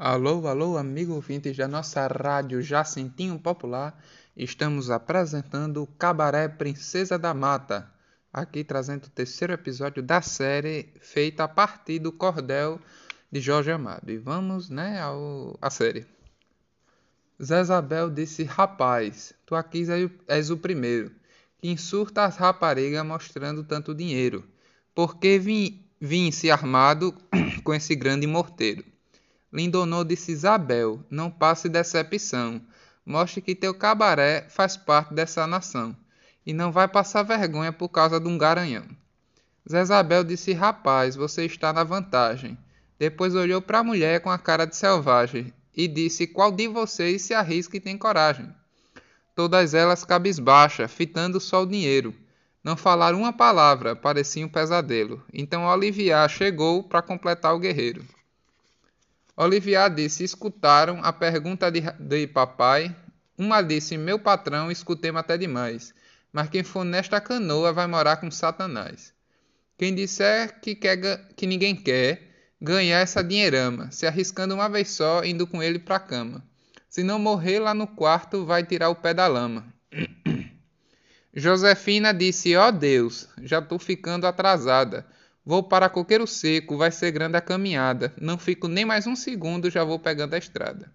Alô, alô, amigo ouvintes da nossa rádio Jacintinho Popular. Estamos apresentando o Cabaré Princesa da Mata. Aqui trazendo o terceiro episódio da série feita a partir do cordel de Jorge Amado. E vamos, né, ao, à série. Zezabel disse: Rapaz, tu aqui és o primeiro que insurta as raparigas mostrando tanto dinheiro. Porque vim, vim se armado com esse grande morteiro. Lindonou disse Isabel, não passe decepção. Mostre que teu cabaré faz parte dessa nação. E não vai passar vergonha por causa de um garanhão. Zezabel disse Rapaz, você está na vantagem. Depois olhou para a mulher com a cara de selvagem e disse Qual de vocês se arrisca e tem coragem? Todas elas cabisbaixa, fitando só o dinheiro. Não falaram uma palavra, parecia um pesadelo. Então Oliviar chegou para completar o guerreiro. Olivier disse: Escutaram a pergunta de, de papai. Uma disse: Meu patrão, escutemos até demais. Mas quem for nesta canoa vai morar com Satanás. Quem disser que, quer, que ninguém quer ganhar essa dinheirama, se arriscando uma vez só, indo com ele pra cama. Se não morrer lá no quarto, vai tirar o pé da lama. Josefina disse: Ó oh Deus, já tô ficando atrasada. Vou para coqueiro seco, vai ser grande a caminhada. Não fico nem mais um segundo, já vou pegando a estrada.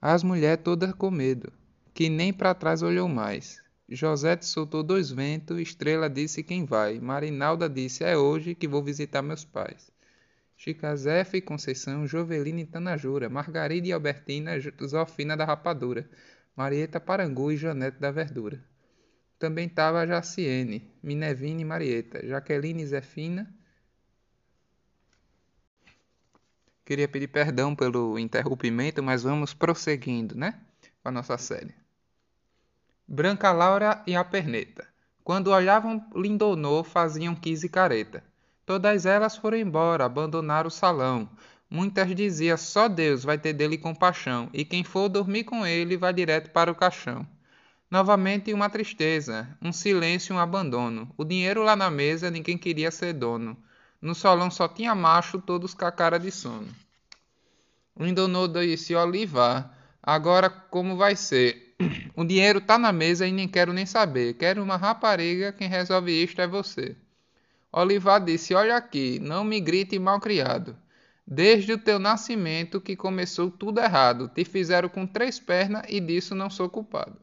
As mulheres todas com medo, que nem para trás olhou mais. José soltou dois ventos, Estrela disse quem vai. Marinalda disse é hoje que vou visitar meus pais. Chicazéfa e Conceição, Jovelina e Tanajura, Margarida e Albertina, Zofina da Rapadura, Marieta Parangu e Janete da Verdura. Também estava Jaciene, Minervine e Marieta, Jaqueline e Zefina. Queria pedir perdão pelo interrompimento, mas vamos prosseguindo, né? Com a nossa série. Branca Laura e a Perneta. Quando olhavam Lindonô, faziam quise careta. Todas elas foram embora, abandonaram o salão. Muitas diziam, só Deus vai ter dele compaixão, e quem for dormir com ele vai direto para o caixão. Novamente uma tristeza, um silêncio e um abandono. O dinheiro lá na mesa ninguém queria ser dono. No salão só tinha macho, todos com a cara de sono. Lindonô disse Olivar, agora como vai ser? O dinheiro tá na mesa e nem quero nem saber. Quero uma rapariga, quem resolve isto é você. Olivar disse, olha aqui, não me grite malcriado. Desde o teu nascimento que começou tudo errado. Te fizeram com três pernas e disso não sou culpado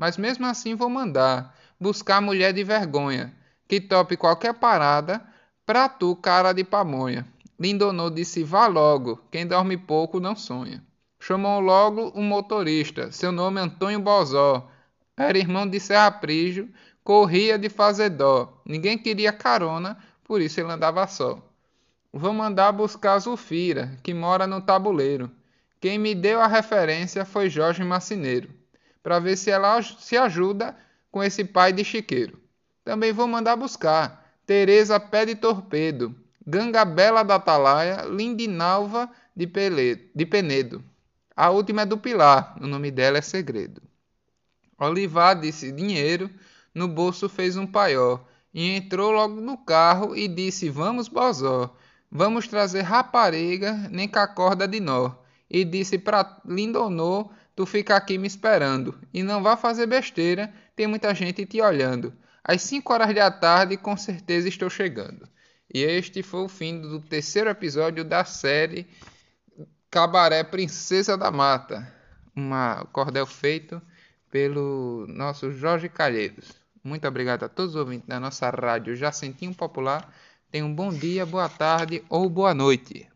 mas mesmo assim vou mandar buscar mulher de vergonha, que tope qualquer parada, pra tu, cara de pamonha. Lindonô disse: Vá logo, quem dorme pouco não sonha. Chamou logo um motorista, seu nome Antônio Bozó. Era irmão de Serra Prígio, corria de fazer dó. Ninguém queria carona, por isso ele andava só. Vou mandar buscar a Zufira, que mora no tabuleiro. Quem me deu a referência foi Jorge Macineiro para ver se ela se ajuda com esse pai de chiqueiro. Também vou mandar buscar Teresa Pé de Torpedo, Gangabela da Atalaia, Lindinalva de, Pele, de Penedo. A última é do Pilar, o nome dela é segredo. Olivar disse dinheiro, no bolso fez um paió, e entrou logo no carro e disse, vamos bozó, vamos trazer rapariga, nem com a corda de nó. E disse para Lindonô Tu fica aqui me esperando e não vá fazer besteira, tem muita gente te olhando. Às 5 horas da tarde, com certeza estou chegando. E este foi o fim do terceiro episódio da série Cabaré Princesa da Mata, um cordel feito pelo nosso Jorge Calheiros. Muito obrigado a todos os ouvintes da nossa rádio Jacentinho Popular. Tenham um bom dia, boa tarde ou boa noite.